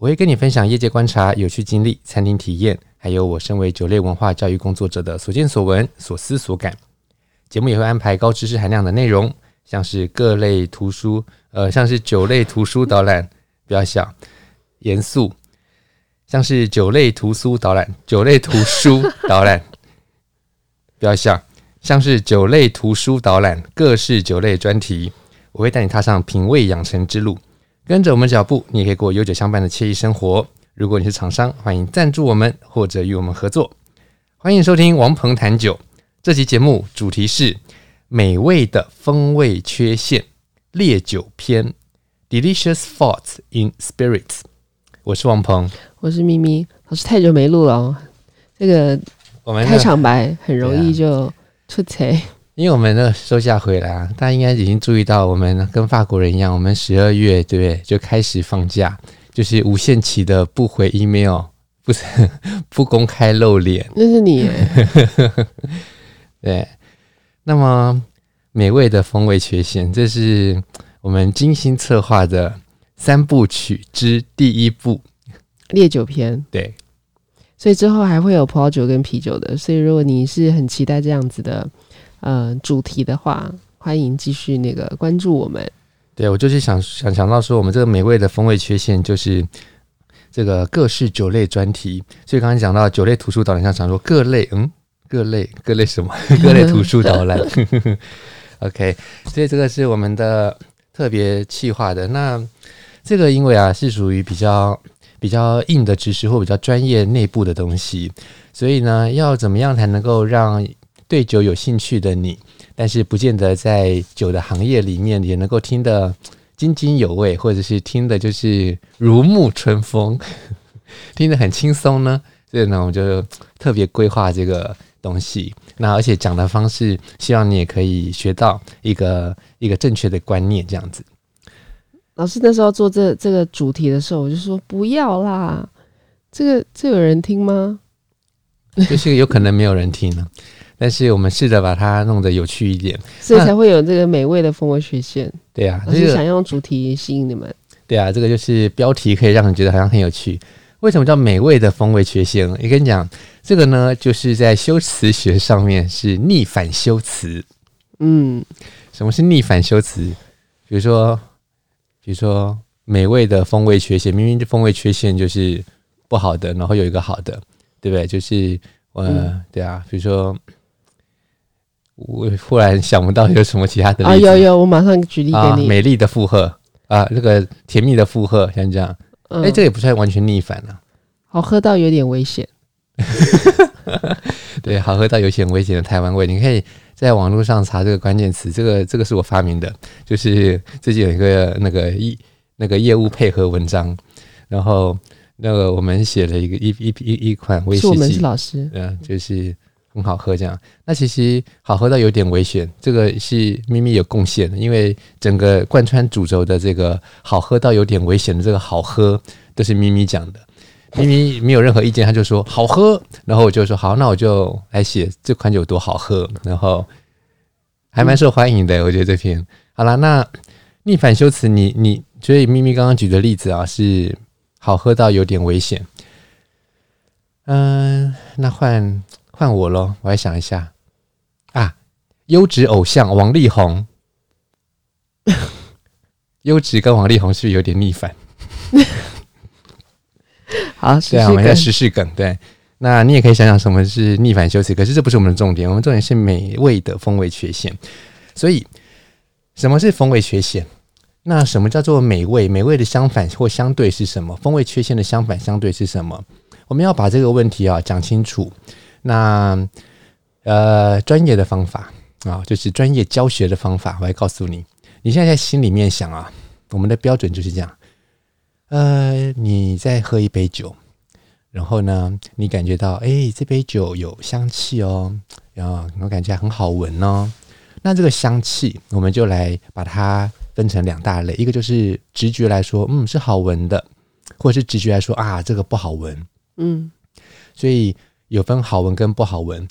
我会跟你分享业界观察、有趣经历、餐厅体验，还有我身为酒类文化教育工作者的所见所闻、所思所感。节目也会安排高知识含量的内容，像是各类图书，呃，像是酒类图书导览，不要笑，严肃，像是酒类图书导览，酒类图书导览。不要笑，像是酒类图书导览，各式酒类专题，我会带你踏上品味养成之路。跟着我们脚步，你也可以过悠久相伴的惬意生活。如果你是厂商，欢迎赞助我们或者与我们合作。欢迎收听王鹏谈酒，这期节目主题是美味的风味缺陷烈酒篇，Delicious Faults in Spirits。我是王鹏，我是咪咪。老师太久没录了哦，这个。我们开场白很容易就出彩，啊，因为我们那个收假回来啊，大家应该已经注意到，我们跟法国人一样，我们十二月对不对就开始放假，就是无限期的不回 email，不是 不公开露脸。那是你耶，对。那么美味的风味缺陷，这是我们精心策划的三部曲之第一部烈酒篇，对。所以之后还会有葡萄酒跟啤酒的，所以如果你是很期待这样子的呃主题的话，欢迎继续那个关注我们。对，我就是想想想到说，我们这个美味的风味缺陷就是这个各式酒类专题。所以刚才讲到酒类图书导览，像常说各类嗯各类各类什么 各类图书导览。OK，所以这个是我们的特别企划的。那这个因为啊是属于比较。比较硬的知识或比较专业内部的东西，所以呢，要怎么样才能够让对酒有兴趣的你，但是不见得在酒的行业里面也能够听得津津有味，或者是听的就是如沐春风，听得很轻松呢？所以呢，我们就特别规划这个东西，那而且讲的方式，希望你也可以学到一个一个正确的观念，这样子。老师那时候做这这个主题的时候，我就说不要啦，这个这有人听吗？就是有可能没有人听呢，但是我们试着把它弄得有趣一点，所以才会有这个美味的风味缺陷。对啊，就是想用主题吸引你们。对啊，这个就是标题可以让你觉得好像很有趣。为什么叫美味的风味缺陷？我跟你讲，这个呢，就是在修辞学上面是逆反修辞。嗯，什么是逆反修辞？比如说。比如说，美味的风味缺陷，明明这风味缺陷就是不好的，然后有一个好的，对不对？就是，呃，嗯、对啊。比如说，我忽然想不到有什么其他的。啊，有有，我马上举例给你。啊、美丽的负荷啊，那个甜蜜的负荷，像这样。哎、嗯欸，这也不算完全逆反啊。好喝到有点危险。对，好喝到有点危险的台湾味，你可以。在网络上查这个关键词，这个这个是我发明的，就是最近有一个那个业那个业务配合文章，然后那个我们写了一个一一一一款威士忌，是我们是老师，嗯，就是很好喝这样。那其实好喝到有点危险，这个是咪咪有贡献的，因为整个贯穿主轴的这个好喝到有点危险的这个好喝都是咪咪讲的。咪咪没有任何意见，他就说好喝，然后我就说好，那我就来写这款酒多好喝，然后还蛮受欢迎的，我觉得这篇好了。那逆反修辞，你你所以咪咪刚刚举的例子啊，是好喝到有点危险。嗯，那换换我喽，我来想一下啊，优质偶像王力宏，优质跟王力宏是不是有点逆反？好，对啊，我们在时事梗。对，那你也可以想想什么是逆反修辞，可是这不是我们的重点，我们重点是美味的风味缺陷。所以，什么是风味缺陷？那什么叫做美味？美味的相反或相对是什么？风味缺陷的相反相对是什么？我们要把这个问题啊讲清楚。那呃，专业的方法啊，就是专业教学的方法，我来告诉你。你现在在心里面想啊，我们的标准就是这样。呃，你再喝一杯酒，然后呢，你感觉到，哎，这杯酒有香气哦，然后我感觉很好闻哦。那这个香气，我们就来把它分成两大类，一个就是直觉来说，嗯，是好闻的，或者是直觉来说啊，这个不好闻，嗯，所以有分好闻跟不好闻。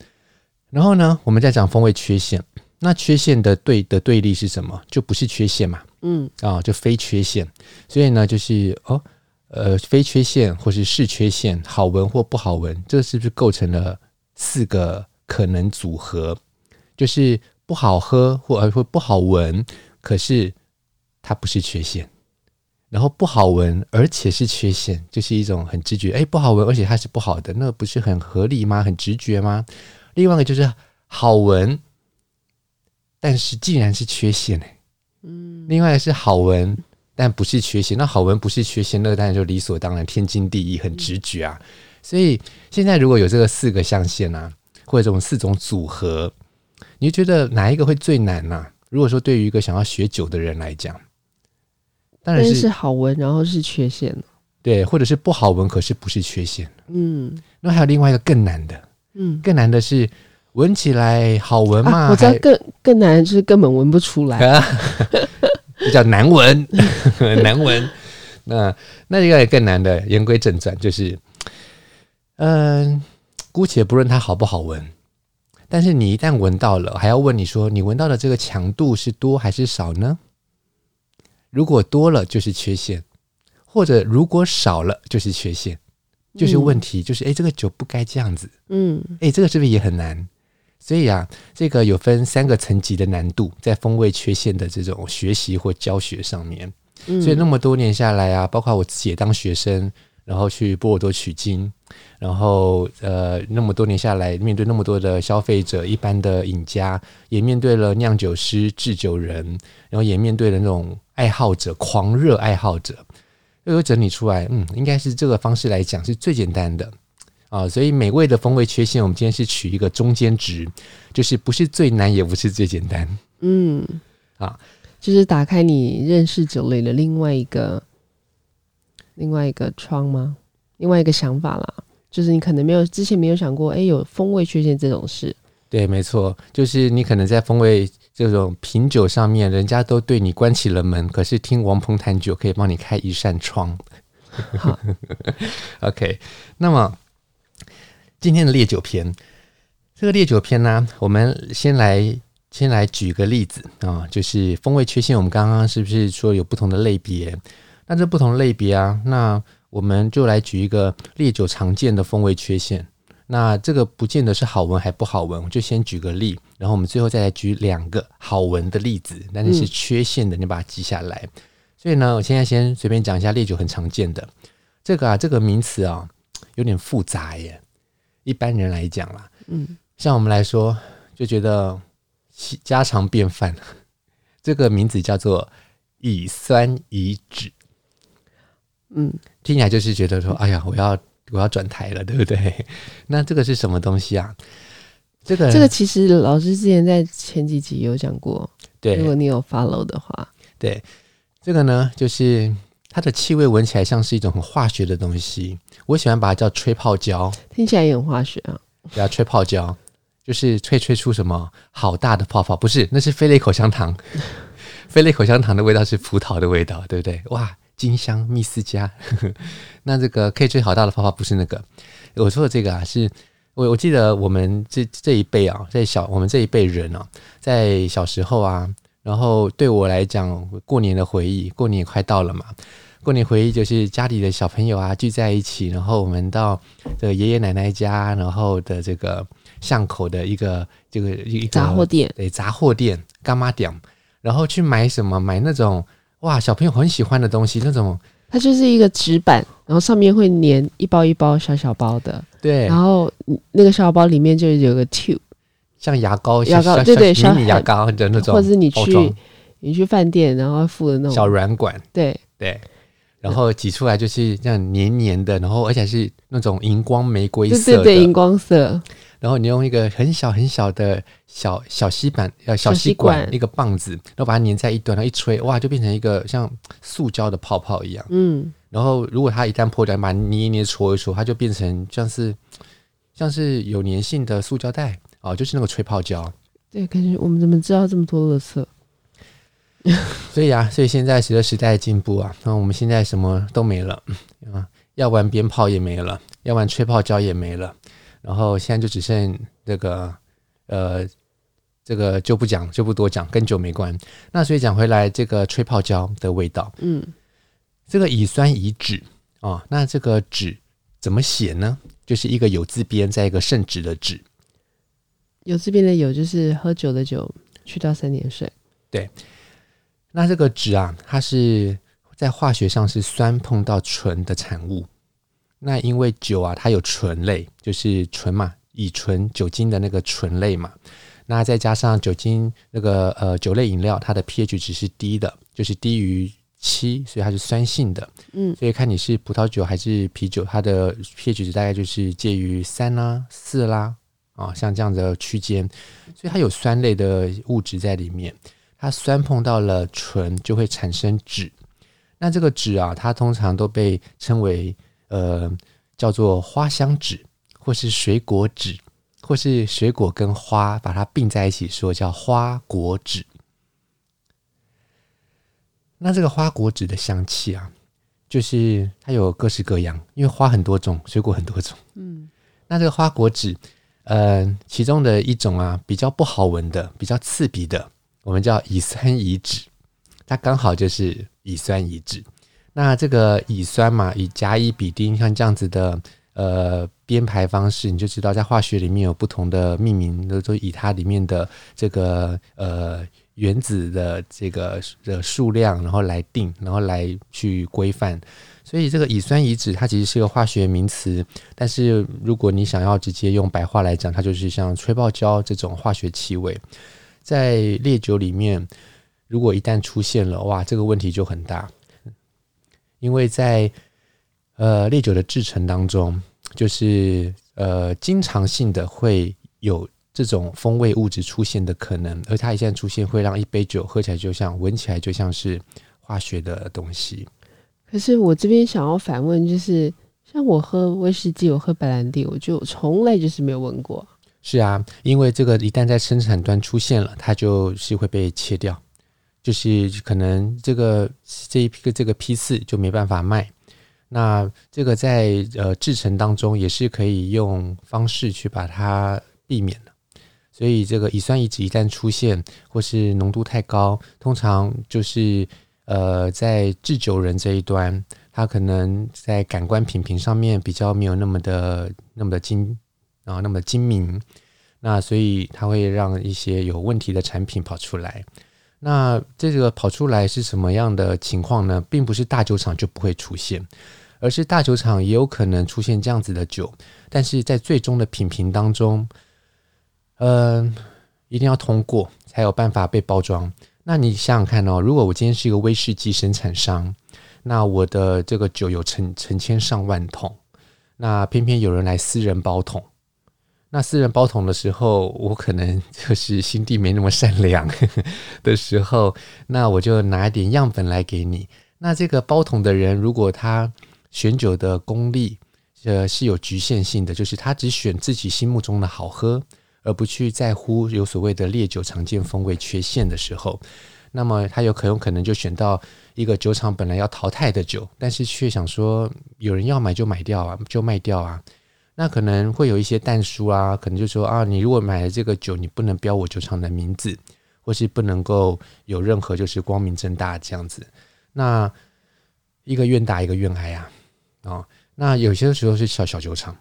然后呢，我们再讲风味缺陷，那缺陷的对的对立是什么？就不是缺陷嘛，嗯，啊，就非缺陷。所以呢，就是哦，呃，非缺陷或是是缺陷，好闻或不好闻，这是不是构成了四个可能组合？就是。不好喝或或不好闻，可是它不是缺陷。然后不好闻，而且是缺陷，就是一种很直觉。哎，不好闻，而且它是不好的，那不是很合理吗？很直觉吗？另外一个就是好闻，但是竟然是缺陷哎。嗯。另外是好闻，但不是缺陷。那好闻不是缺陷，那当然就理所当然，天经地义，很直觉啊。所以现在如果有这个四个象限啊，或者这种四种组合。你觉得哪一个会最难呢、啊？如果说对于一个想要学酒的人来讲，当然是，是好闻，然后是缺陷，对，或者是不好闻，可是不是缺陷。嗯，那还有另外一个更难的，嗯，更难的是闻起来好闻嘛、啊？我知道更更难的就是根本闻不出来，比较难闻，难闻。那那一个也更难的，言归正传，就是，嗯、呃，姑且不论它好不好闻。但是你一旦闻到了，还要问你说，你闻到的这个强度是多还是少呢？如果多了就是缺陷，或者如果少了就是缺陷，就是问题，嗯、就是哎，这个酒不该这样子。嗯，哎，这个是不是也很难？所以啊，这个有分三个层级的难度，在风味缺陷的这种学习或教学上面。所以那么多年下来啊，包括我自己也当学生。然后去波尔多取经，然后呃，那么多年下来，面对那么多的消费者、一般的饮家，也面对了酿酒师、制酒人，然后也面对了那种爱好者、狂热爱好者，又有整理出来，嗯，应该是这个方式来讲是最简单的啊。所以美味的风味缺陷，我们今天是取一个中间值，就是不是最难，也不是最简单，嗯，啊，就是打开你认识酒类的另外一个。另外一个窗吗？另外一个想法啦，就是你可能没有之前没有想过，哎，有风味缺陷这种事。对，没错，就是你可能在风味这种品酒上面，人家都对你关起了门，可是听王鹏谈酒可以帮你开一扇窗。好，OK，那么今天的烈酒篇，这个烈酒篇呢，我们先来先来举个例子啊，就是风味缺陷，我们刚刚是不是说有不同的类别？那这不同类别啊，那我们就来举一个烈酒常见的风味缺陷。那这个不见得是好闻还不好闻，我就先举个例，然后我们最后再来举两个好闻的例子，但是是缺陷的，你把它记下来。所以呢，我现在先随便讲一下烈酒很常见的这个啊，这个名词啊有点复杂耶。一般人来讲啦，嗯，像我们来说就觉得家常便饭，这个名字叫做乙酸乙酯。嗯，听起来就是觉得说，哎呀，我要我要转台了，对不对？那这个是什么东西啊？这个这个其实老师之前在前几集有讲过，对，如果你有 follow 的话，对，这个呢，就是它的气味闻起来像是一种很化学的东西，我喜欢把它叫吹泡胶，听起来也很化学啊。对啊，吹泡胶就是吹吹出什么好大的泡泡，不是，那是飞利口香糖，飞利口香糖的味道是葡萄的味道，对不对？哇！金香蜜思佳，那这个可以吹好大的方法，不是那个。我说的这个啊，是我我记得我们这这一辈啊，在小我们这一辈人啊，在小时候啊，然后对我来讲，过年的回忆，过年也快到了嘛，过年回忆就是家里的小朋友啊聚在一起，然后我们到这个爷爷奶奶家，然后的这个巷口的一个这个一个杂货店，对，杂货店干妈店，然后去买什么？买那种。哇，小朋友很喜欢的东西，那种。它就是一个纸板，然后上面会粘一包一包小小包的，对，然后那个小小包里面就有个 tube，像牙膏，牙膏，对对，小迷你牙膏的那种，或者是你去你去饭店，然后附的那种。小软管，对。对，然后挤出来就是这样黏黏的，然后而且是那种荧光玫瑰色的，对对对，荧光色。然后你用一个很小很小的小小吸板，呃，小吸管，一个棒子，然后把它粘在一端，然后一吹，哇，就变成一个像塑胶的泡泡一样。嗯，然后如果它一旦破掉，把捏一捏、搓一搓，它就变成像是像是有粘性的塑胶袋哦，就是那个吹泡胶。对，感觉我们怎么知道这么多乐色？所以啊，所以现在随着时代的进步啊，那我们现在什么都没了啊，要玩鞭炮也没了，要玩吹泡胶也没了，然后现在就只剩这个呃，这个就不讲，就不多讲，跟酒没关。那所以讲回来，这个吹泡胶的味道，嗯，这个乙酸乙酯啊，那这个酯怎么写呢？就是一个有字边，再一个圣旨的旨。有字边的有就是喝酒的酒，去掉三点水。对。那这个酯啊，它是在化学上是酸碰到醇的产物。那因为酒啊，它有醇类，就是醇嘛，乙醇酒精的那个醇类嘛。那再加上酒精那个呃酒类饮料，它的 pH 值是低的，就是低于七，所以它是酸性的。嗯，所以看你是葡萄酒还是啤酒，它的 pH 值大概就是介于三啦、四啦啊，像这样的区间，所以它有酸类的物质在里面。它酸碰到了醇，就会产生酯。那这个酯啊，它通常都被称为呃叫做花香酯，或是水果酯，或是水果跟花把它并在一起说叫花果酯。那这个花果酯的香气啊，就是它有各式各样，因为花很多种，水果很多种。嗯，那这个花果酯，呃，其中的一种啊，比较不好闻的，比较刺鼻的。我们叫乙酸乙酯，它刚好就是乙酸乙酯。那这个乙酸嘛，以甲乙丙丁像这样子的呃编排方式，你就知道在化学里面有不同的命名，都都以它里面的这个呃原子的这个的数量，然后来定，然后来去规范。所以这个乙酸乙酯它其实是个化学名词，但是如果你想要直接用白话来讲，它就是像吹泡胶这种化学气味。在烈酒里面，如果一旦出现了，哇，这个问题就很大。因为在呃烈酒的制成当中，就是呃经常性的会有这种风味物质出现的可能，而它一旦出现，会让一杯酒喝起来就像闻起来就像是化学的东西。可是我这边想要反问，就是像我喝威士忌，我喝白兰地，我就从来就是没有闻过。是啊，因为这个一旦在生产端出现了，它就是会被切掉，就是可能这个这一批这个批次就没办法卖。那这个在呃制程当中也是可以用方式去把它避免的。所以这个乙酸乙酯一旦出现或是浓度太高，通常就是呃在制酒人这一端，他可能在感官品评上面比较没有那么的那么的精。啊，那么的精明，那所以它会让一些有问题的产品跑出来。那这个跑出来是什么样的情况呢？并不是大酒厂就不会出现，而是大酒厂也有可能出现这样子的酒，但是在最终的品评当中，嗯、呃，一定要通过才有办法被包装。那你想想看哦，如果我今天是一个威士忌生产商，那我的这个酒有成成千上万桶，那偏偏有人来私人包桶。那私人包桶的时候，我可能 就是心地没那么善良的时候，那我就拿一点样本来给你。那这个包桶的人，如果他选酒的功力呃是有局限性的，就是他只选自己心目中的好喝，而不去在乎有所谓的烈酒常见风味缺陷的时候，那么他有可有可能就选到一个酒厂本来要淘汰的酒，但是却想说有人要买就买掉啊，就卖掉啊。那可能会有一些但书啊，可能就说啊，你如果买了这个酒，你不能标我酒厂的名字，或是不能够有任何就是光明正大这样子。那一个愿打一个愿挨啊，哦，那有些时候是小小酒厂，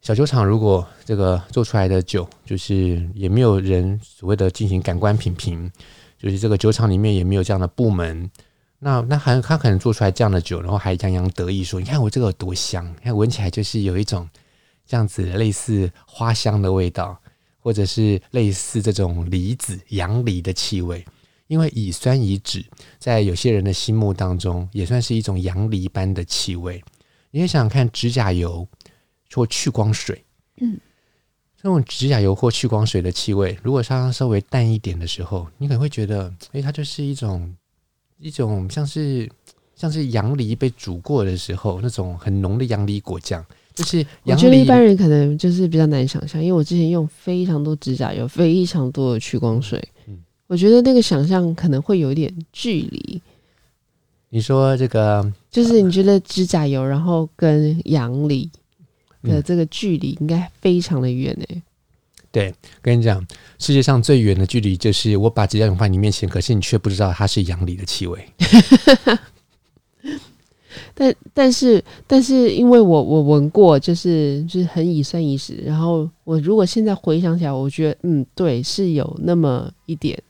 小酒厂如果这个做出来的酒，就是也没有人所谓的进行感官品评，就是这个酒厂里面也没有这样的部门。那那还他可能做出来这样的酒，然后还洋洋得意说：“你看我这个有多香，你看闻起来就是有一种这样子类似花香的味道，或者是类似这种梨子洋梨的气味。因为乙酸乙酯在有些人的心目当中也算是一种洋梨般的气味。你也想想看，指甲油或去光水，嗯，这种指甲油或去光水的气味，如果稍稍稍微淡一点的时候，你可能会觉得，诶，它就是一种。”一种像是像是杨梨被煮过的时候，那种很浓的杨梨果酱。就是我觉得一般人可能就是比较难想象，因为我之前用非常多指甲油，非常多的去光水，嗯，我觉得那个想象可能会有一点距离。你说这个，就是你觉得指甲油，然后跟杨梨的这个距离应该非常的远诶、欸。对，跟你讲，世界上最远的距离就是我把指甲油放你面前，可是你却不知道它是阳梨的气味。但但是但是，因为我我闻过，就是就是很以酸乙酯。然后我如果现在回想起来，我觉得嗯，对，是有那么一点。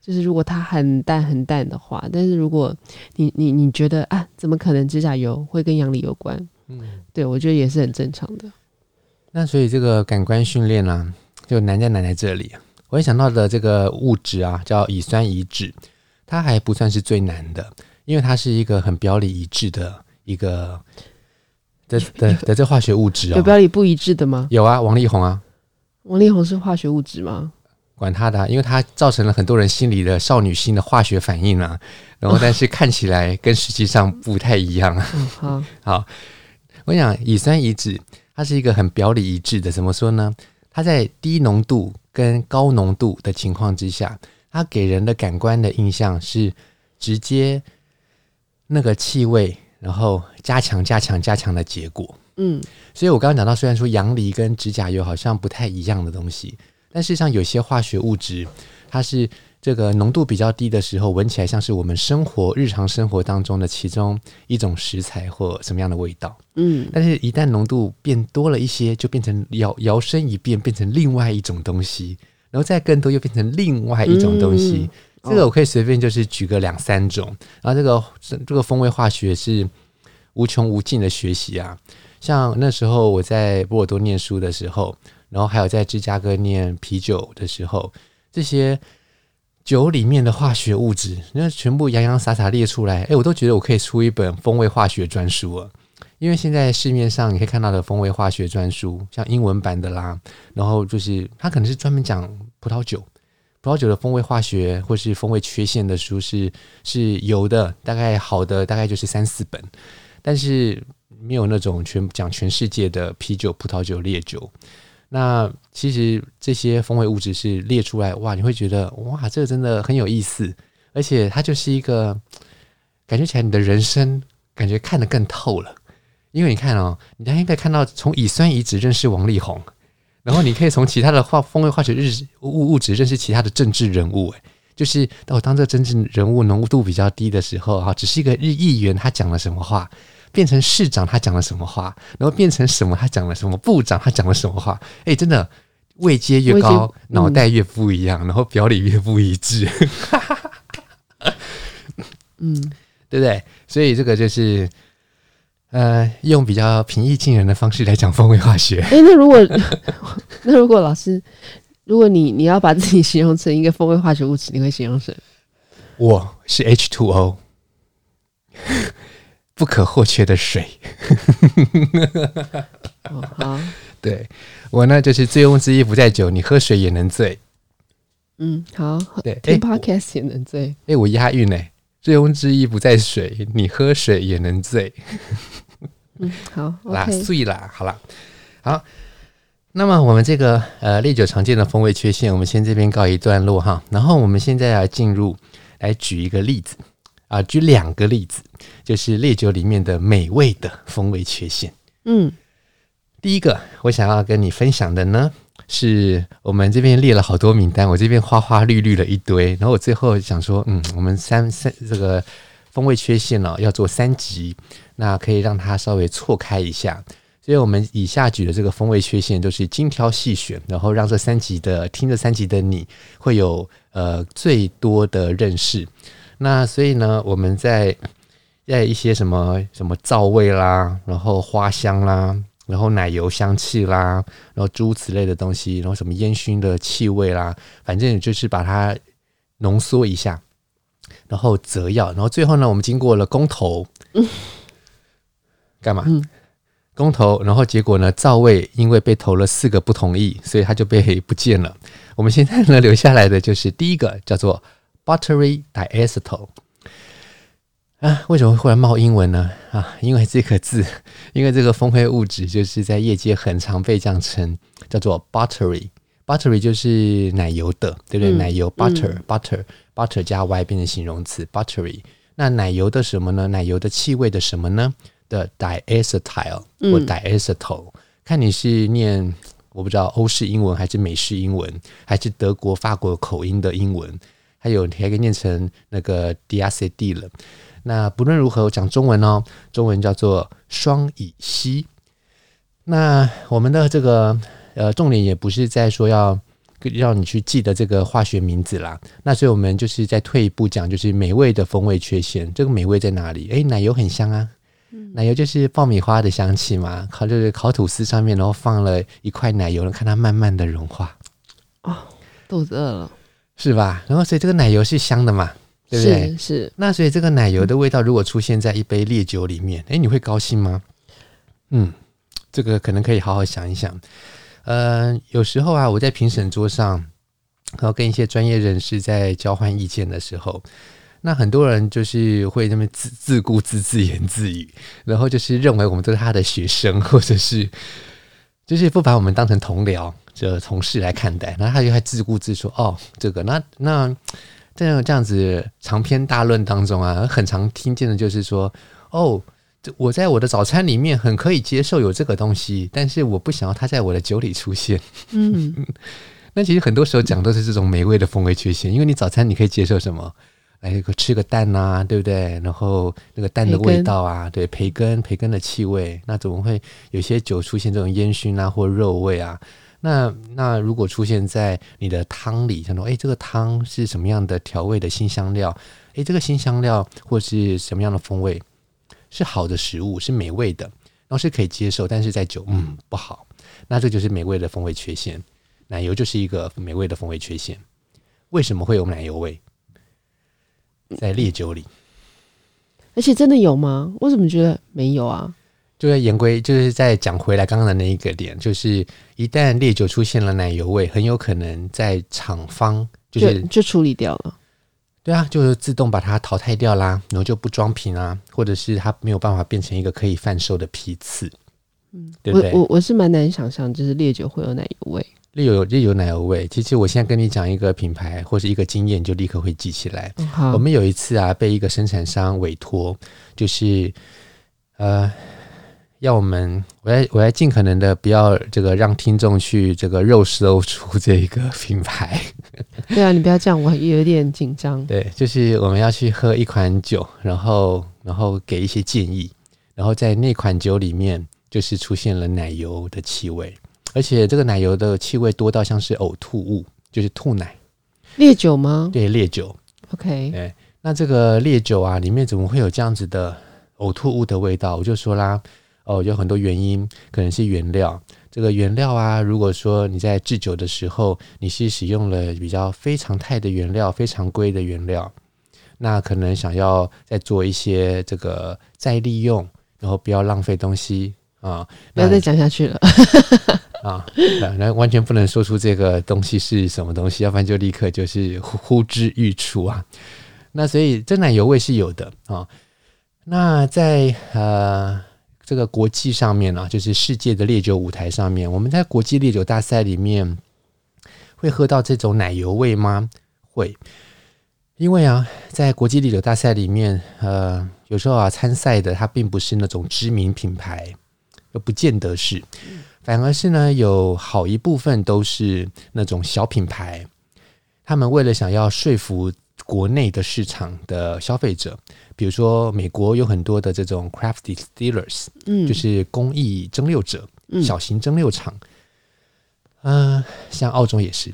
就是如果它很淡很淡的话，但是如果你你你觉得啊，怎么可能指甲油会跟阳梨有关？嗯，对，我觉得也是很正常的。那所以这个感官训练呢，就难在难在这里。我也想到的这个物质啊，叫乙酸乙酯，它还不算是最难的。因为它是一个很表里一致的一个的的的这化学物质啊、哦，有表里不一致的吗？有啊，王力宏啊，王力宏是化学物质吗？管他的，因为它造成了很多人心里的少女心的化学反应啊，然后但是看起来跟实际上不太一样啊。好，好，我想乙酸乙酯它是一个很表里一致的，怎么说呢？它在低浓度跟高浓度的情况之下，它给人的感官的印象是直接。那个气味，然后加强、加强、加强的结果。嗯，所以我刚刚讲到，虽然说阳梨跟指甲油好像不太一样的东西，但事实上有些化学物质，它是这个浓度比较低的时候，闻起来像是我们生活日常生活当中的其中一种食材或什么样的味道。嗯，但是一旦浓度变多了一些，就变成摇摇身一变，变成另外一种东西，然后再更多又变成另外一种东西。嗯这个我可以随便就是举个两三种，然后这个这个风味化学是无穷无尽的学习啊。像那时候我在波尔多念书的时候，然后还有在芝加哥念啤酒的时候，这些酒里面的化学物质，那全部洋洋洒洒列出来，哎，我都觉得我可以出一本风味化学专书了。因为现在市面上你可以看到的风味化学专书，像英文版的啦，然后就是它可能是专门讲葡萄酒。葡萄酒的风味化学或是风味缺陷的书是是有的，大概好的大概就是三四本，但是没有那种全讲全世界的啤酒、葡萄酒、烈酒。那其实这些风味物质是列出来，哇，你会觉得哇，这个真的很有意思，而且它就是一个感觉起来你的人生感觉看得更透了，因为你看哦，你还应该看到从乙酸乙酯认识王力宏。然后你可以从其他的化风味化学日物物质认识其他的政治人物，哎，就是到当这个政治人物浓度比较低的时候，哈，只是一个日议员他讲了什么话，变成市长他讲了什么话，然后变成什么他讲了什么部长他讲了什么话，哎，真的位阶越高，脑袋越不一样，然后表里越不一致，嗯，对不对？所以这个就是。呃，用比较平易近人的方式来讲风味化学。哎，那如果 那如果老师，如果你你要把自己形容成一个风味化学物质，你会形容成？我是 H2O，不可或缺的水。哦，好，对我呢就是醉翁之意不在酒，你喝水也能醉。嗯，好，对，听 Podcast 也能醉。哎，我押韵呢。醉翁之意不在水，你喝水也能醉。嗯，好，啦，醉啦，好了，好。那么我们这个呃烈酒常见的风味缺陷，我们先这边告一段落哈。然后我们现在要进入来举一个例子啊、呃，举两个例子，就是烈酒里面的美味的风味缺陷。嗯，第一个我想要跟你分享的呢。是我们这边列了好多名单，我这边花花绿绿了一堆，然后我最后想说，嗯，我们三三这个风味缺陷呢、哦，要做三级，那可以让它稍微错开一下，所以我们以下举的这个风味缺陷都是精挑细选，然后让这三集的听这三集的你会有呃最多的认识。那所以呢，我们在在一些什么什么皂味啦，然后花香啦。然后奶油香气啦，然后诸如此类的东西，然后什么烟熏的气味啦，反正就是把它浓缩一下，然后择药，然后最后呢，我们经过了公投，嗯、干嘛？嗯、公投，然后结果呢，皂味因为被投了四个不同意，所以他就被不见了。我们现在呢，留下来的就是第一个叫做 buttery diacetyl。啊，为什么会忽然冒英文呢？啊，因为这个字，因为这个风味物质就是在业界很常被这样称，叫做 buttery。buttery 就是奶油的，对不对？嗯、奶油 butter、嗯、butter butter 加 y 变成形容词 buttery。那奶油的什么呢？奶油的气味的什么呢？的 diacetyl 或 diacetyl、嗯、看你是念我不知道欧式英文还是美式英文，还是德国法国口音的英文，还有你还可以念成那个 diacetyl 了。那不论如何，我讲中文哦，中文叫做双乙烯。那我们的这个呃重点也不是在说要让你去记得这个化学名字啦。那所以我们就是再退一步讲，就是美味的风味缺陷。这个美味在哪里？诶，奶油很香啊，奶油就是爆米花的香气嘛。烤就是烤吐司上面，然后放了一块奶油，看它慢慢的融化。哦，肚子饿了，是吧？然后所以这个奶油是香的嘛。对不对？是，是。那所以这个奶油的味道如果出现在一杯烈酒里面，哎，你会高兴吗？嗯，这个可能可以好好想一想。呃，有时候啊，我在评审桌上，然后跟一些专业人士在交换意见的时候，那很多人就是会那么自自顾自自言自语，然后就是认为我们都是他的学生，或者是就是不把我们当成同僚、这同事来看待，然后他就还自顾自说：“哦，这个那那。”在这样子长篇大论当中啊，很常听见的就是说，哦，我在我的早餐里面很可以接受有这个东西，但是我不想要它在我的酒里出现。嗯，那其实很多时候讲都是这种美味的风味缺陷，因为你早餐你可以接受什么？来个吃个蛋啊，对不对？然后那个蛋的味道啊，对，培根培根的气味，那怎么会有些酒出现这种烟熏啊或肉味啊？那那如果出现在你的汤里，像说，哎，这个汤是什么样的调味的辛香料？哎，这个辛香料或是什么样的风味是好的食物，是美味的，然后是可以接受，但是在酒，嗯，不好。那这就是美味的风味缺陷。奶油就是一个美味的风味缺陷。为什么会有奶油味？在烈酒里，而且真的有吗？我怎么觉得没有啊？就是言归，就是在讲回来刚刚的那一个点，就是一旦烈酒出现了奶油味，很有可能在厂方就是就，就处理掉了。对啊，就是自动把它淘汰掉啦，然后就不装瓶啊，或者是它没有办法变成一个可以贩售的批次。嗯，对不对？我我我是蛮难想象，就是烈酒会有奶油味。烈酒有烈酒奶油味，其实我现在跟你讲一个品牌或是一个经验，就立刻会记起来。嗯，我们有一次啊，被一个生产商委托，就是呃。要我们，我要我要尽可能的不要这个让听众去这个肉搜出这一个品牌。对啊，你不要这样，我也有点紧张。对，就是我们要去喝一款酒，然后然后给一些建议，然后在那款酒里面就是出现了奶油的气味，而且这个奶油的气味多到像是呕吐物，就是吐奶。烈酒吗？对，烈酒。OK。对，那这个烈酒啊，里面怎么会有这样子的呕吐物的味道？我就说啦。哦，有很多原因，可能是原料。这个原料啊，如果说你在制酒的时候，你是使用了比较非常态的原料、非常规的原料，那可能想要再做一些这个再利用，然后不要浪费东西啊。不要再讲下去了 啊！那完全不能说出这个东西是什么东西，要不然就立刻就是呼之欲出啊。那所以真奶油味是有的啊。那在呃。这个国际上面呢、就是世界的烈酒舞台上面，我们在国际烈酒大赛里面会喝到这种奶油味吗？会，因为啊，在国际烈酒大赛里面，呃，有时候啊，参赛的它并不是那种知名品牌，又不见得是，反而是呢，有好一部分都是那种小品牌，他们为了想要说服国内的市场的消费者。比如说，美国有很多的这种 craft distillers，嗯，就是工艺蒸馏者，嗯，小型蒸馏厂，嗯、呃，像澳洲也是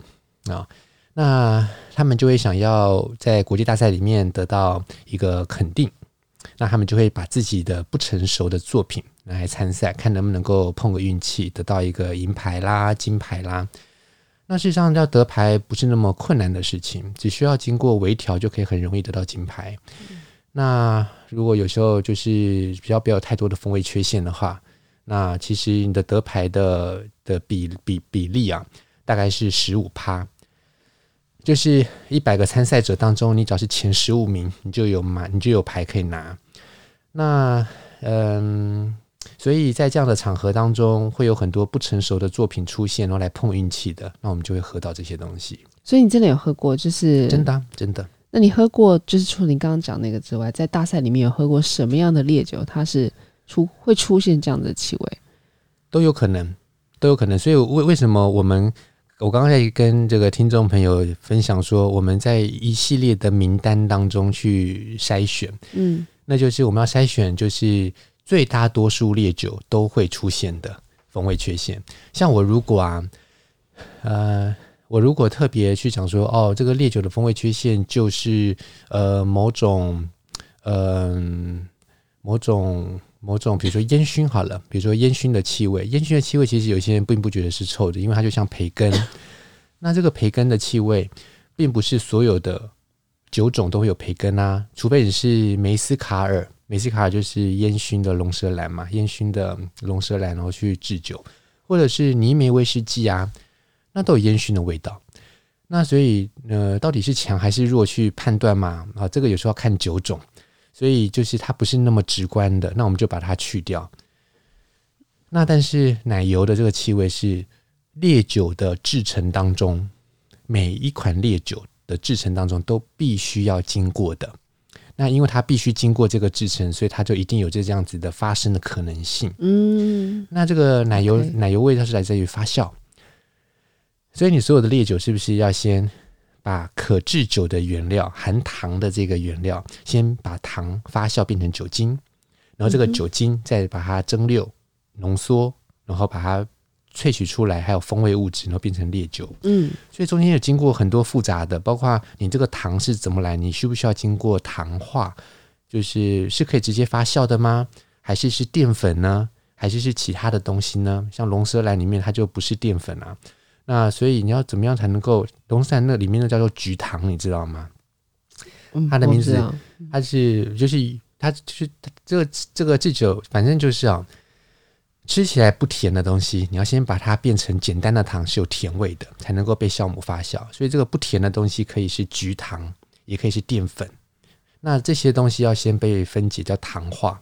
啊，那他们就会想要在国际大赛里面得到一个肯定，那他们就会把自己的不成熟的作品来参赛，看能不能够碰个运气，得到一个银牌啦、金牌啦。那事实上要得牌不是那么困难的事情，只需要经过微调就可以很容易得到金牌。那如果有时候就是比较不要太多的风味缺陷的话，那其实你的得牌的的比比比例啊，大概是十五趴。就是一百个参赛者当中，你只要是前十五名，你就有满，你就有牌可以拿。那嗯，所以在这样的场合当中，会有很多不成熟的作品出现，然后来碰运气的，那我们就会喝到这些东西。所以你真的有喝过，就是真的、啊、真的。那你喝过，就是除了你刚刚讲那个之外，在大赛里面有喝过什么样的烈酒？它是出会出现这样的气味？都有可能，都有可能。所以为为什么我们我刚刚在跟这个听众朋友分享说，我们在一系列的名单当中去筛选，嗯，那就是我们要筛选，就是最大多数烈酒都会出现的风味缺陷。像我如果啊，呃。我如果特别去讲说，哦，这个烈酒的风味缺陷就是呃某种，嗯、呃，某种某种，比如说烟熏好了，比如说烟熏的气味，烟熏的气味其实有些人并不觉得是臭的，因为它就像培根。那这个培根的气味，并不是所有的酒种都会有培根啊，除非你是梅斯卡尔，梅斯卡就是烟熏的龙舌兰嘛，烟熏的龙舌兰然后去制酒，或者是泥梅威士忌啊。那都有烟熏的味道，那所以呃，到底是强还是弱去判断嘛？啊，这个有时候要看酒种，所以就是它不是那么直观的。那我们就把它去掉。那但是奶油的这个气味是烈酒的制成当中，每一款烈酒的制成当中都必须要经过的。那因为它必须经过这个制成，所以它就一定有这这样子的发生的可能性。嗯，那这个奶油奶油味它是来自于发酵。所以你所有的烈酒是不是要先把可制酒的原料含糖的这个原料，先把糖发酵变成酒精，然后这个酒精再把它蒸馏、浓缩，然后把它萃取出来，还有风味物质，然后变成烈酒。嗯，所以中间有经过很多复杂的，包括你这个糖是怎么来，你需不需要经过糖化？就是是可以直接发酵的吗？还是是淀粉呢？还是是其他的东西呢？像龙舌兰里面它就不是淀粉啊。那所以你要怎么样才能够龙舌兰那里面的叫做菊糖，你知道吗？它的名字，它是就是它就是这个这个制酒，反正就是啊，吃起来不甜的东西，你要先把它变成简单的糖，是有甜味的，才能够被酵母发酵。所以这个不甜的东西可以是菊糖，也可以是淀粉。那这些东西要先被分解，叫糖化。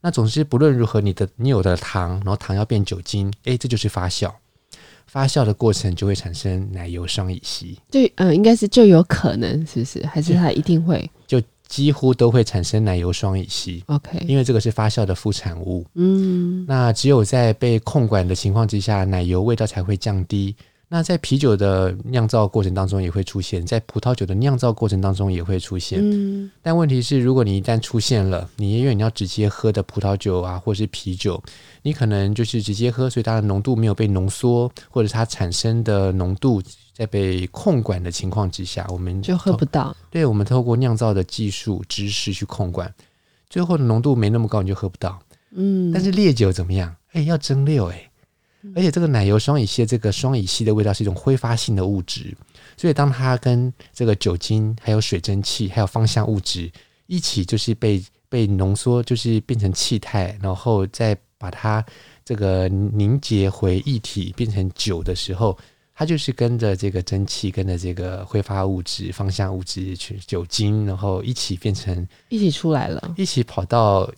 那总之不论如何，你的你有的糖，然后糖要变酒精，诶，这就是发酵。发酵的过程就会产生奶油双乙烯，对，嗯，应该是就有可能，是不是？还是它一定会？就几乎都会产生奶油双乙烯。OK，因为这个是发酵的副产物。嗯，那只有在被控管的情况之下，奶油味道才会降低。那在啤酒的酿造过程当中也会出现，在葡萄酒的酿造过程当中也会出现。嗯，但问题是，如果你一旦出现了，你因为你要直接喝的葡萄酒啊，或是啤酒，你可能就是直接喝，所以它的浓度没有被浓缩，或者它产生的浓度在被控管的情况之下，我们就喝不到。对，我们透过酿造的技术知识去控管，最后的浓度没那么高，你就喝不到。嗯，但是烈酒怎么样？哎，要蒸馏哎。而且这个奶油双乙烯，这个双乙烯的味道是一种挥发性的物质，所以当它跟这个酒精、还有水蒸气、还有芳香物质一起，就是被被浓缩，就是变成气态，然后再把它这个凝结回液体，变成酒的时候，它就是跟着这个蒸汽、跟着这个挥发物质、芳香物质去酒精，然后一起变成一起出来了，一起跑到。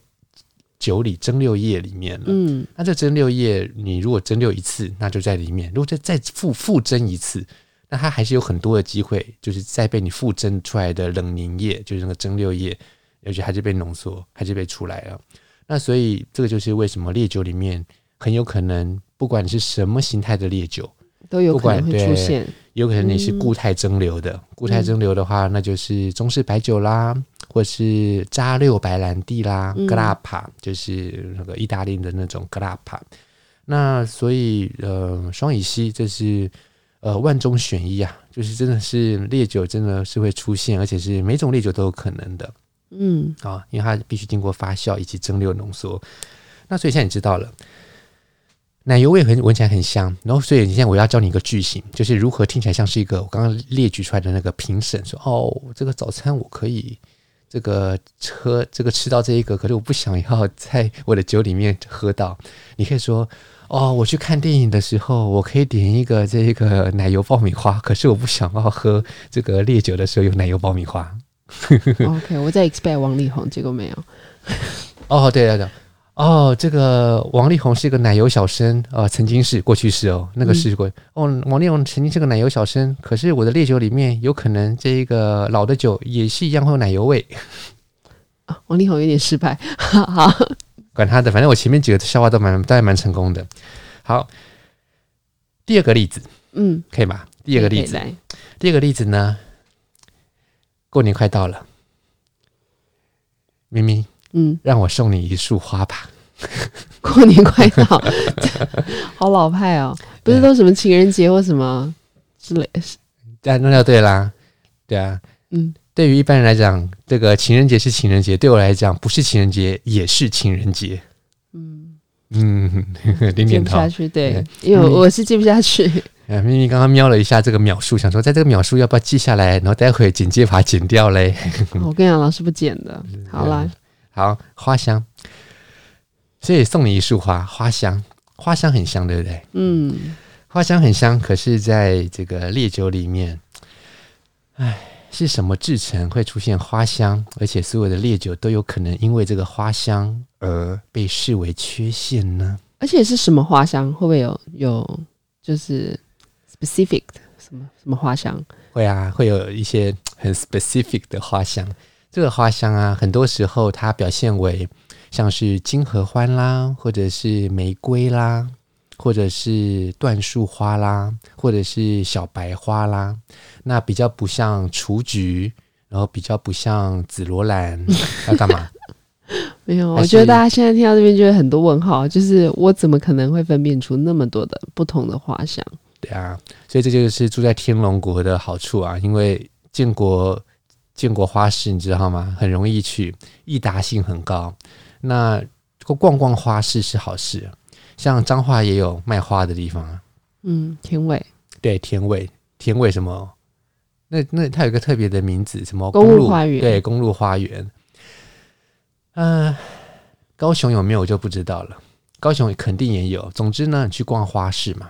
酒里蒸馏液里面了，嗯，那这蒸馏液你如果蒸馏一次，那就在里面；如果再再复复蒸一次，那它还是有很多的机会，就是再被你复蒸出来的冷凝液，就是那个蒸馏液，而且还是被浓缩，还是被出来了。那所以这个就是为什么烈酒里面很有可能，不管你是什么形态的烈酒，都有可能会出现，有可能你是固态蒸馏的，嗯、固态蒸馏的话，那就是中式白酒啦。或是扎六白兰地啦，格拉帕就是那个意大利的那种格拉帕。那所以呃，双乙烯这是呃万中选一啊，就是真的是烈酒真的是会出现，而且是每种烈酒都有可能的。嗯，啊，因为它必须经过发酵以及蒸馏浓缩。那所以现在你知道了，奶油味很闻起来很香。然后所以你现在我要教你一个句型，就是如何听起来像是一个我刚刚列举出来的那个评审说，哦，这个早餐我可以。这个喝这个吃到这一个，可是我不想要在我的酒里面喝到。你可以说哦，我去看电影的时候，我可以点一个这个奶油爆米花，可是我不想要喝这个烈酒的时候有奶油爆米花。OK，我在 expect 王力宏，结果没有。哦，对对对。哦，这个王力宏是一个奶油小生，呃，曾经是过去式哦，那个是过、嗯、哦，王力宏曾经是个奶油小生，可是我的烈酒里面有可能这一个老的酒也是一样会有奶油味。啊，王力宏有点失败，哈哈，管他的，反正我前面几个笑话都蛮都还蛮成功的。好，第二个例子，嗯，可以吧？第二个例子，第二个例子呢，过年快到了，咪咪。嗯，让我送你一束花吧。过年快到，好老派哦！不是都什么情人节或什么之类的？但那就对啦，对啊，嗯，对于一般人来讲，这个情人节是情人节，对我来讲不是情人节也是情人节。嗯嗯，点不下去，对，因为我是记不下去。咪咪刚刚瞄了一下这个秒数，想说在这个秒数要不要记下来，然后待会剪接把它剪掉嘞。我跟你讲，老师不剪的。好啦。好，花香，所以送你一束花，花香，花香很香，对不对？嗯，花香很香，可是在这个烈酒里面，哎，是什么制成会出现花香？而且所有的烈酒都有可能因为这个花香而被视为缺陷呢？而且是什么花香？会不会有有就是 specific 的什么什么花香？会啊，会有一些很 specific 的花香。这个花香啊，很多时候它表现为像是金合欢啦，或者是玫瑰啦，或者是椴树花啦，或者是小白花啦。那比较不像雏菊，然后比较不像紫罗兰，要干嘛？没有，我觉得大家现在听到这边就会很多问号，就是我怎么可能会分辨出那么多的不同的花香？对啊，所以这就是住在天龙国的好处啊，因为建国。建国花市你知道吗？很容易去，易达性很高。那逛逛花市是好事，像彰化也有卖花的地方啊。嗯，天味。对，天味，天味什么？那那它有一个特别的名字，什么？公路花园。对，公路花园。嗯、呃，高雄有没有我就不知道了。高雄肯定也有。总之呢，你去逛花市嘛。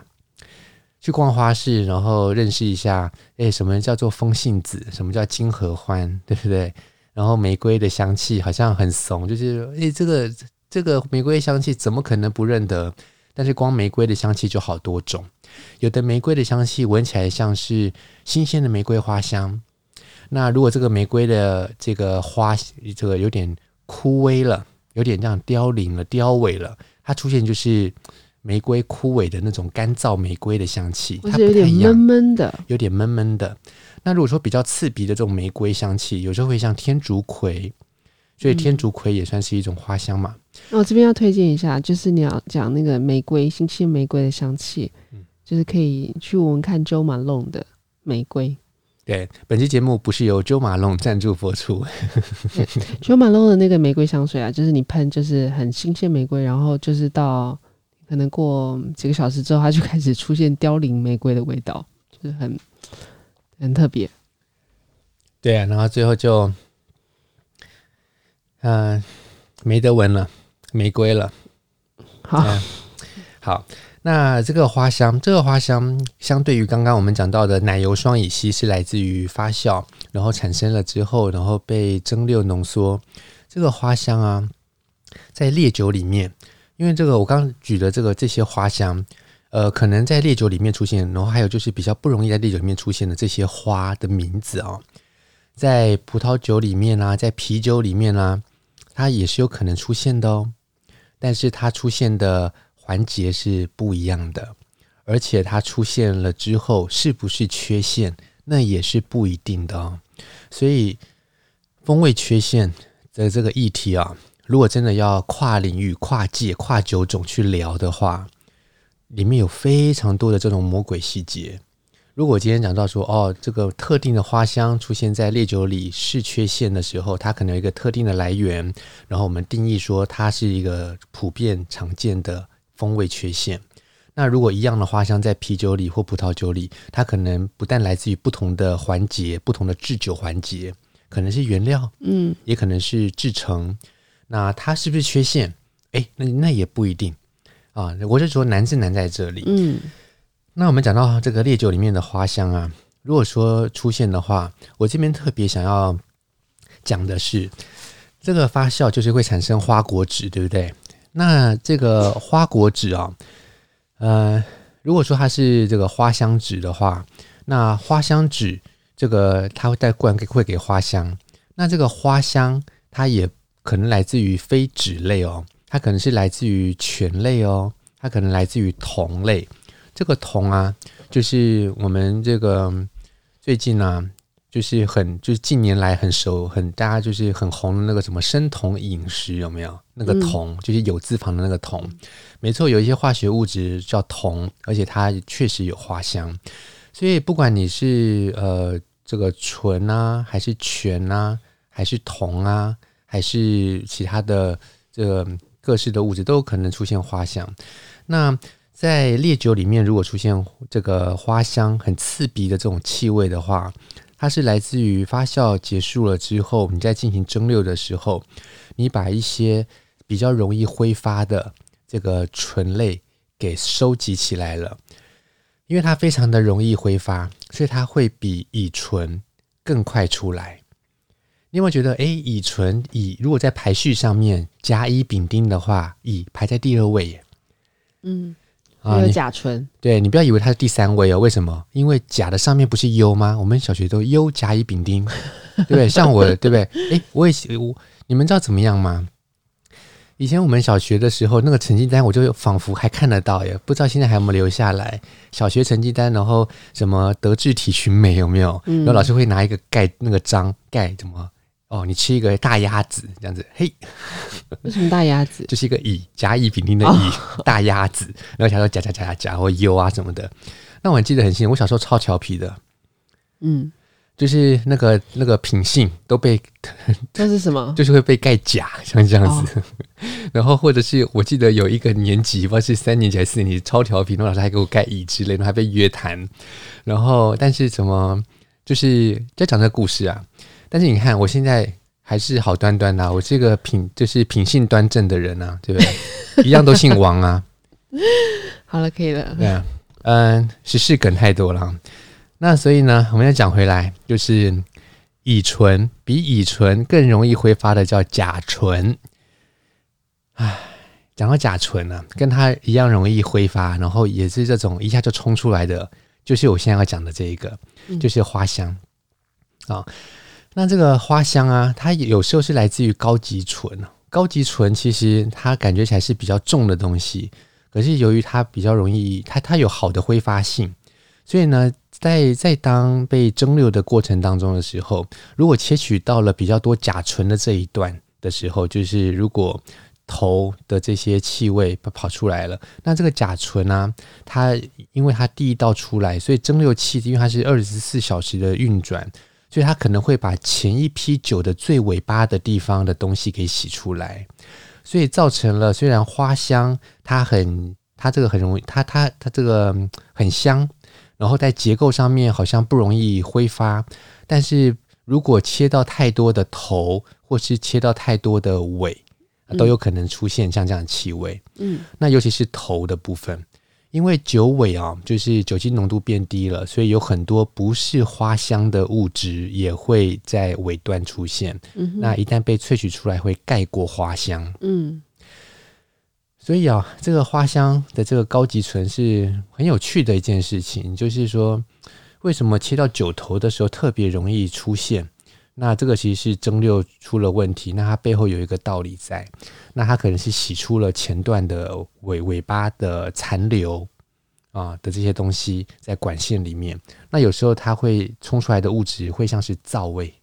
去逛花市，然后认识一下，诶，什么叫做风信子？什么叫金合欢？对不对？然后玫瑰的香气好像很怂，就是诶，这个这个玫瑰香气怎么可能不认得？但是光玫瑰的香气就好多种，有的玫瑰的香气闻起来像是新鲜的玫瑰花香。那如果这个玫瑰的这个花，这个有点枯萎了，有点这样凋零了、凋萎了，它出现就是。玫瑰枯萎的那种干燥玫瑰的香气，它有点闷闷的，有点闷闷的。那如果说比较刺鼻的这种玫瑰香气，有时候会像天竺葵，所以天竺葵也算是一种花香嘛。那、嗯、我这边要推荐一下，就是你要讲那个玫瑰新鲜玫瑰的香气，嗯，就是可以去闻闻看 Jo Malone 的玫瑰。对，本期节目不是由 Jo Malone 赞助播出。Jo Malone 的那个玫瑰香水啊，就是你喷就是很新鲜玫瑰，然后就是到。可能过几个小时之后，它就开始出现凋零玫瑰的味道，就是很很特别。对啊，然后最后就，嗯、呃，没得闻了，玫瑰了。好，呃、好，那这个花香，这个花香相对于刚刚我们讲到的奶油双乙烯，是来自于发酵，然后产生了之后，然后被蒸馏浓缩。这个花香啊，在烈酒里面。因为这个，我刚举的这个这些花香，呃，可能在烈酒里面出现，然后还有就是比较不容易在烈酒里面出现的这些花的名字啊、哦，在葡萄酒里面啊，在啤酒里面啊，它也是有可能出现的哦。但是它出现的环节是不一样的，而且它出现了之后是不是缺陷，那也是不一定的哦。所以风味缺陷的这个议题啊。如果真的要跨领域、跨界、跨酒种去聊的话，里面有非常多的这种魔鬼细节。如果今天讲到说，哦，这个特定的花香出现在烈酒里是缺陷的时候，它可能有一个特定的来源，然后我们定义说它是一个普遍常见的风味缺陷。那如果一样的花香在啤酒里或葡萄酒里，它可能不但来自于不同的环节、不同的制酒环节。可能是原料，嗯，也可能是制程。那它是不是缺陷？哎，那那也不一定啊。我就说难是难在这里。嗯，那我们讲到这个烈酒里面的花香啊，如果说出现的话，我这边特别想要讲的是，这个发酵就是会产生花果脂，对不对？那这个花果脂啊，呃，如果说它是这个花香脂的话，那花香脂这个它会带灌给会给花香，那这个花香它也可能来自于非脂类哦，它可能是来自于醛类哦，它可能来自于酮类。这个酮啊，就是我们这个最近呢、啊。就是很，就是近年来很熟，很大家就是很红的那个什么生酮饮食有没有？那个酮、嗯、就是有字旁的那个酮，没错，有一些化学物质叫酮，而且它确实有花香。所以不管你是呃这个醇啊，还是醛啊，还是酮啊，还是其他的这各式的物质，都有可能出现花香。那在烈酒里面，如果出现这个花香很刺鼻的这种气味的话，它是来自于发酵结束了之后，你在进行蒸馏的时候，你把一些比较容易挥发的这个醇类给收集起来了，因为它非常的容易挥发，所以它会比乙醇更快出来。你有没有觉得，哎，乙醇乙如果在排序上面甲乙丙丁的话，乙排在第二位耶？嗯。啊有甲醇，啊、对，你不要以为它是第三位哦。为什么？因为甲的上面不是优吗？我们小学都优甲乙丙丁，对不对？像我，对不对？哎，我也我，你们知道怎么样吗？以前我们小学的时候，那个成绩单我就仿佛还看得到耶，不知道现在还有没有留下来。小学成绩单，然后什么德智体群美有没有？然后老师会拿一个盖那个章盖什么？哦，你吃一个大鸭子这样子，嘿，为什么大鸭子？就是一个乙甲乙丙丁的乙、哦、大鸭子，然后他说甲甲甲甲甲或优啊什么的。那我还记得很清，我小时候超调皮的，嗯，就是那个那个品性都被 这是什么？就是会被盖甲，像这样子。哦、然后或者是我记得有一个年级，不知道是三年级还是四年级，超调皮，那老师还给我盖乙之类的，还被约谈。然后但是怎么就是在讲这个故事啊？但是你看，我现在还是好端端的、啊，我这个品就是品性端正的人啊，对不对？一样都姓王啊。好了，可以了。对啊，嗯，时事梗太多了。那所以呢，我们要讲回来，就是乙醇比乙醇更容易挥发的叫甲醇。唉，讲到甲醇呢、啊，跟它一样容易挥发，然后也是这种一下就冲出来的，就是我现在要讲的这一个，就是花香啊。嗯哦那这个花香啊，它有时候是来自于高级醇。高级醇其实它感觉起来是比较重的东西，可是由于它比较容易，它它有好的挥发性，所以呢，在在当被蒸馏的过程当中的时候，如果切取到了比较多甲醇的这一段的时候，就是如果头的这些气味跑出来了，那这个甲醇啊，它因为它第一道出来，所以蒸馏器因为它是二十四小时的运转。所以它可能会把前一批酒的最尾巴的地方的东西给洗出来，所以造成了虽然花香它很它这个很容易它它它这个很香，然后在结构上面好像不容易挥发，但是如果切到太多的头或是切到太多的尾，都有可能出现像这样的气味。嗯，那尤其是头的部分。因为酒尾啊，就是酒精浓度变低了，所以有很多不是花香的物质也会在尾端出现。嗯、那一旦被萃取出来，会盖过花香。嗯，所以啊，这个花香的这个高级醇是很有趣的一件事情，就是说，为什么切到酒头的时候特别容易出现？那这个其实是蒸馏出了问题，那它背后有一个道理在，那它可能是洗出了前段的尾尾巴的残留啊的这些东西在管线里面，那有时候它会冲出来的物质会像是皂味，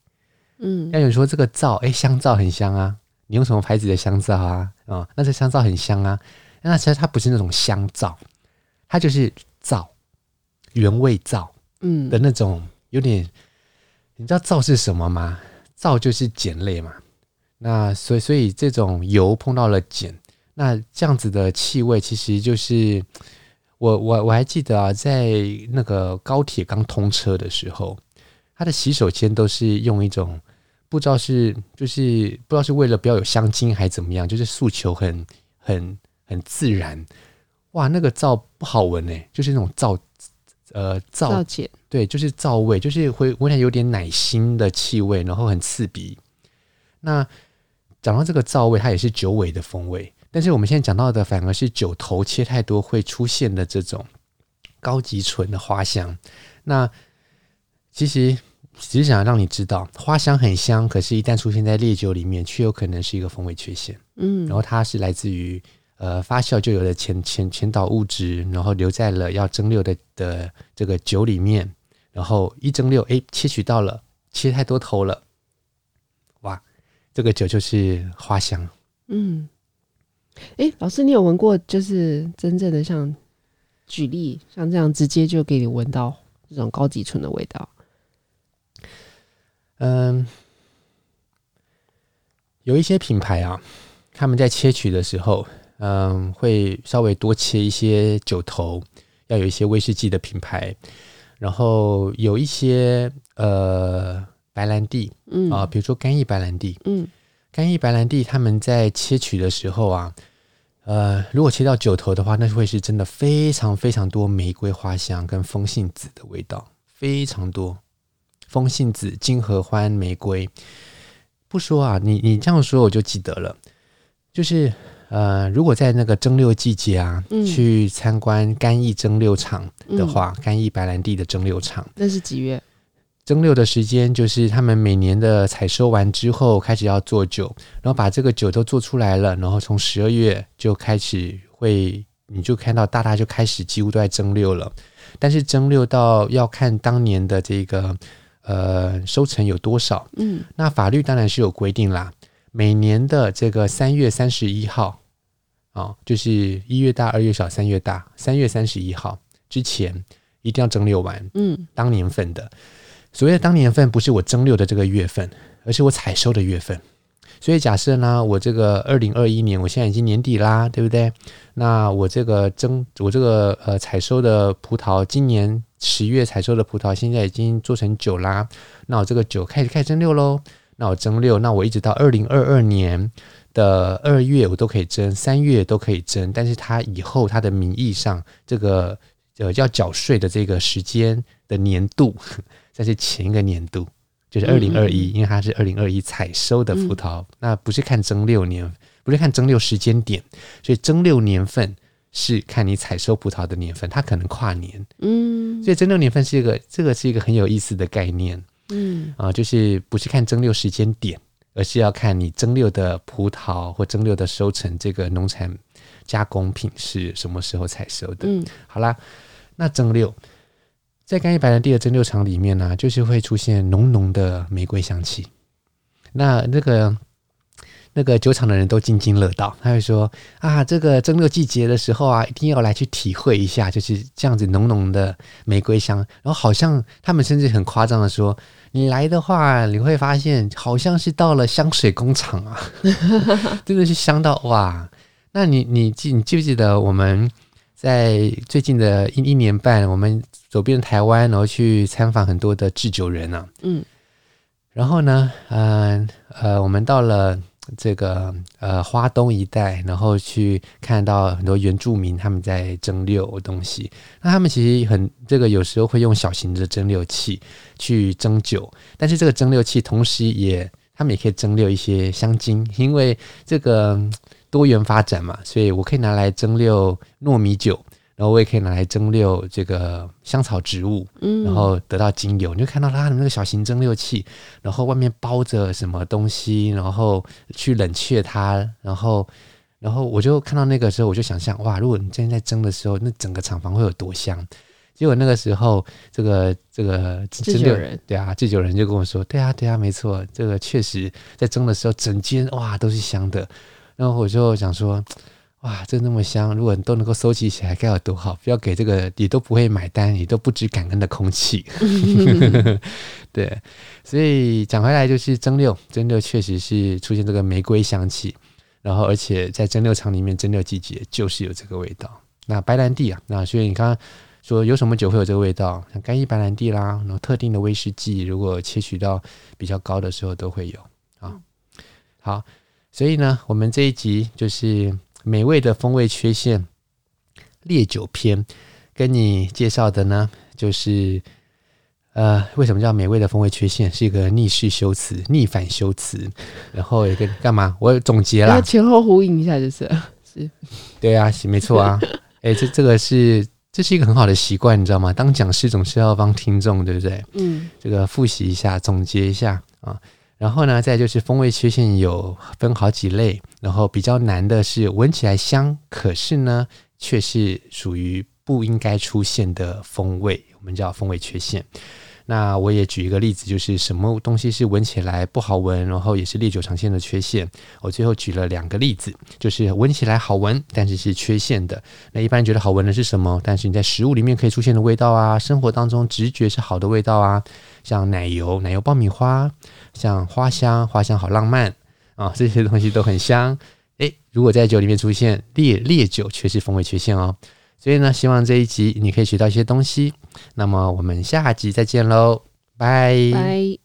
嗯，那有时候这个皂，哎，香皂很香啊，你用什么牌子的香皂啊？啊，那这香皂很香啊，那其实它不是那种香皂，它就是皂，原味皂，嗯的那种有点。你知道皂是什么吗？皂就是碱类嘛。那所以所以这种油碰到了碱，那这样子的气味其实就是我我我还记得啊，在那个高铁刚通车的时候，它的洗手间都是用一种不知道是就是不知道是为了不要有香精还是怎么样，就是诉求很很很自然。哇，那个皂不好闻哎，就是那种皂呃皂皂碱，对，就是皂味，就是会闻起来有点奶腥的气味，然后很刺鼻。那讲到这个皂味，它也是酒尾的风味。但是我们现在讲到的反而是酒头切太多会出现的这种高级醇的花香。那其实只是想要让你知道，花香很香，可是，一旦出现在烈酒里面，却有可能是一个风味缺陷。嗯，然后它是来自于呃发酵就有了前前前导物质，然后留在了要蒸馏的的这个酒里面，然后一蒸馏，哎，切取到了，切太多头了，哇，这个酒就是花香。嗯。哎，老师，你有闻过就是真正的像举例像这样直接就给你闻到这种高级醇的味道？嗯，有一些品牌啊，他们在切取的时候，嗯，会稍微多切一些酒头，要有一些威士忌的品牌，然后有一些呃白兰地，嗯啊，比如说干邑白兰地，嗯。干邑白兰地，他们在切取的时候啊，呃，如果切到酒头的话，那会是真的非常非常多玫瑰花香跟风信子的味道，非常多。风信子、金合欢、玫瑰，不说啊，你你这样说我就记得了。就是呃，如果在那个蒸馏季节啊，嗯、去参观干邑蒸馏厂的话，干邑、嗯、白兰地的蒸馏厂，那是几月？蒸馏的时间就是他们每年的采收完之后开始要做酒，然后把这个酒都做出来了，然后从十二月就开始会，你就看到大大就开始几乎都在蒸馏了。但是蒸馏到要看当年的这个呃收成有多少，嗯，那法律当然是有规定啦，每年的这个三月三十一号，哦，就是一月大二月小三月大，三月三十一号之前一定要蒸馏完，嗯，当年份的。所谓的当年份不是我蒸馏的这个月份，而是我采收的月份。所以假设呢，我这个二零二一年，我现在已经年底啦，对不对？那我这个蒸，我这个呃采收的葡萄，今年十月采收的葡萄，现在已经做成酒啦。那我这个酒开始开始蒸馏喽。那我蒸馏，那我一直到二零二二年的二月，我都可以蒸，三月都可以蒸。但是他以后他的名义上，这个呃要缴税的这个时间的年度。这是前一个年度，就是二零二一，因为它是二零二一采收的葡萄，嗯、那不是看蒸馏年，不是看蒸馏时间点，所以蒸馏年份是看你采收葡萄的年份，它可能跨年，嗯，所以蒸馏年份是一个，这个是一个很有意思的概念，嗯啊，就是不是看蒸馏时间点，而是要看你蒸馏的葡萄或蒸馏的收成，这个农产加工品是什么时候采收的，嗯，好啦，那蒸馏。在干邑白兰地的蒸馏厂里面呢、啊，就是会出现浓浓的玫瑰香气。那那个那个酒厂的人都津津乐道，他会说啊，这个蒸馏季节的时候啊，一定要来去体会一下，就是这样子浓浓的玫瑰香。然后好像他们甚至很夸张的说，你来的话，你会发现好像是到了香水工厂啊，真的是香到哇！那你你记你记不记得我们在最近的一一年半，我们走遍台湾，然后去参访很多的制酒人呢、啊。嗯，然后呢，嗯呃，呃，我们到了这个呃花东一带，然后去看到很多原住民他们在蒸馏东西。那他们其实很这个有时候会用小型的蒸馏器去蒸酒，但是这个蒸馏器同时也他们也可以蒸馏一些香精，因为这个多元发展嘛，所以我可以拿来蒸馏糯米酒。然后我也可以拿来蒸馏这个香草植物，嗯，然后得到精油。你就看到它的那个小型蒸馏器，然后外面包着什么东西，然后去冷却它，然后，然后我就看到那个时候，我就想象哇，如果你真的在蒸的时候，那整个厂房会有多香。结果那个时候，这个这个制酒人，对啊，制酒人就跟我说，对啊，对啊，没错，这个确实在蒸的时候，整间哇都是香的。然后我就想说。哇，这那么香！如果你都能够收集起来，该有多好！不要给这个你都不会买单，你都不知感恩的空气。对，所以讲回来就是蒸馏，蒸馏确实是出现这个玫瑰香气，然后而且在蒸馏厂里面蒸馏季节就是有这个味道。那白兰地啊，那所以你看说有什么酒会有这个味道，像干邑白兰地啦，然后特定的威士忌，如果切取到比较高的时候都会有啊。好，所以呢，我们这一集就是美味的风味缺陷烈酒篇，跟你介绍的呢，就是呃，为什么叫美味的风味缺陷？是一个逆式修辞、逆反修辞，然后一个干嘛？我总结了，前后呼应一下就是 是，对啊，是没错啊。哎，这这个是。这是一个很好的习惯，你知道吗？当讲师总是要帮听众，对不对？嗯，这个复习一下，总结一下啊。然后呢，再就是风味缺陷有分好几类，然后比较难的是闻起来香，可是呢却是属于不应该出现的风味，我们叫风味缺陷。那我也举一个例子，就是什么东西是闻起来不好闻，然后也是烈酒常见的缺陷。我最后举了两个例子，就是闻起来好闻，但是是缺陷的。那一般觉得好闻的是什么？但是你在食物里面可以出现的味道啊，生活当中直觉是好的味道啊，像奶油、奶油爆米花，像花香，花香好浪漫啊，这些东西都很香。诶，如果在酒里面出现烈烈酒，却是风味缺陷哦。所以呢，希望这一集你可以学到一些东西。那么我们下集再见喽，拜拜。